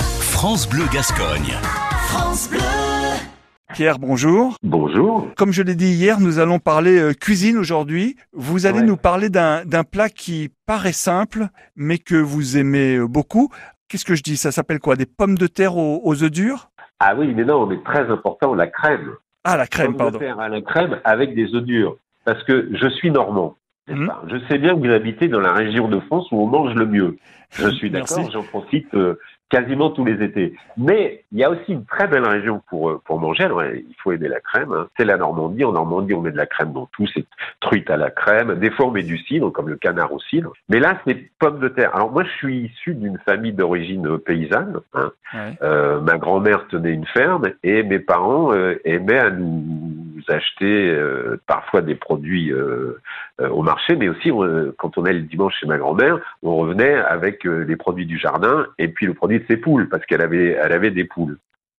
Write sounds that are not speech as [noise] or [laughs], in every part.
France Bleu Gascogne. France Bleu. Pierre, bonjour. Bonjour. Comme je l'ai dit hier, nous allons parler euh, cuisine aujourd'hui. Vous allez Ouais. nous parler d'un d'un plat qui paraît simple, mais que vous aimez euh, beaucoup. Qu'est-ce que je dis? Ça s'appelle quoi? Des pommes de terre aux, aux œufs durs? Ah oui, mais non, mais très important, la crème. Ah, la crème, Pommes pardon. de terre à la crème avec des œufs durs. Parce que je suis normand. Mhm. Je sais bien que vous habitez dans la région de France où on mange le mieux. Je [laughs] suis d'accord, j'en profite euh, quasiment tous les étés. Mais il y a aussi une très belle région pour euh, pour manger. Alors, il faut aimer la crème. hein. C'est la Normandie. En Normandie, on met de la crème dans tout. C'est truite à la crème. Des fois, on met du cidre, comme le canard au cidre. Mais là, c'est pommes de terre. Alors moi, je suis issu d'une famille d'origine euh, paysanne. hein. Ouais. Euh, ma grand-mère tenait une ferme et mes parents euh, aimaient à nous acheter euh, parfois des produits euh, euh, au marché, mais aussi quand on allait le dimanche chez ma grand-mère, on revenait avec les produits du jardin et puis le produit de ses poules parce qu'elle avait elle avait des poules.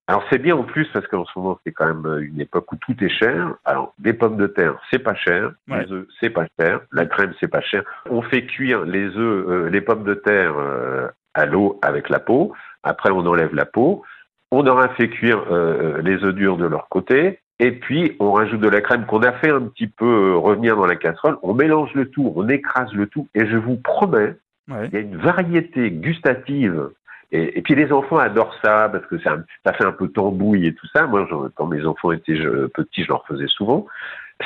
Alors c'est bien en plus parce qu'en ce moment c'est quand même une époque où tout est cher. Alors des pommes de terre c'est pas cher, Ouais. les œufs c'est pas cher, la crème c'est pas cher. On fait cuire les œufs, euh, les pommes de terre euh, à l'eau avec la peau. Après on enlève la peau. On aura fait cuire euh, les œufs durs de leur côté. Et puis, on rajoute de la crème qu'on a fait un petit peu euh, revenir dans la casserole. On mélange le tout, on écrase le tout. Et je vous promets, Ouais. il y a une variété gustative. Et, et puis les enfants adorent ça parce que ça, ça fait un peu tambouille et tout ça. Moi, je- quand mes enfants étaient je- petits, je leur faisais souvent.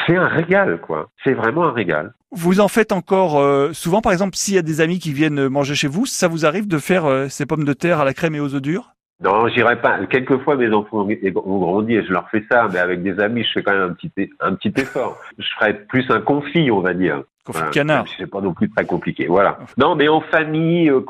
C'est un régal, quoi. C'est vraiment un régal. Vous en faites encore euh, souvent, par exemple, s'il y a des amis qui viennent manger chez vous, ça vous arrive de faire euh, ces pommes de terre à la crème et aux œufs durs? Non, j'irai pas. Quelquefois, mes enfants ont grandi et je leur fais ça, mais avec des amis, je fais quand même un petit, un petit effort. Je ferais plus un confit, on va dire. Confit de Voilà. canard. C'est pas non plus très compliqué. Voilà. Non, mais en famille, euh,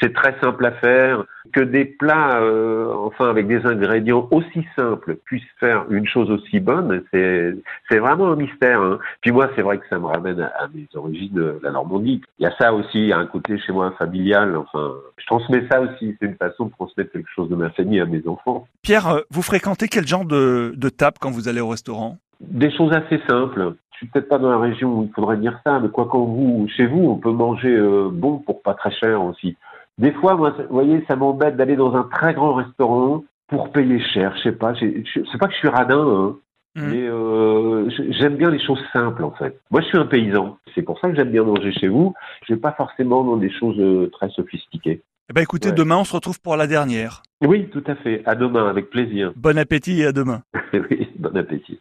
c'est très simple à faire, que des plats, euh, enfin avec des ingrédients aussi simples puissent faire une chose aussi bonne, c'est c'est vraiment un mystère. Hein. Puis moi, c'est vrai que ça me ramène à, à mes origines, euh, la Normandie. Il y a ça aussi, il y a un côté chez moi familial. Enfin, je transmets ça aussi. C'est une façon de transmettre quelque chose de ma famille à mes enfants. Pierre, euh, vous fréquentez quel genre de, de table quand vous allez au restaurant? Des choses assez simples. Je suis peut-être pas dans la région où il faudrait dire ça, mais quoi qu'en vous, chez vous, on peut manger euh, bon pour pas très cher aussi. Des fois, moi, vous voyez, ça m'embête d'aller dans un très grand restaurant pour payer cher. Je sais pas, sais pas que je suis radin, hein, Mhm. mais euh, j'aime bien les choses simples en fait. Moi, je suis un paysan. C'est pour ça que j'aime bien manger chez vous. Je vais pas forcément dans des choses euh, très sophistiquées. Eh ben écoutez, Ouais. demain on se retrouve pour la dernière. Oui, tout à fait. À demain, avec plaisir. Bon appétit et à demain. [laughs] oui, bon appétit.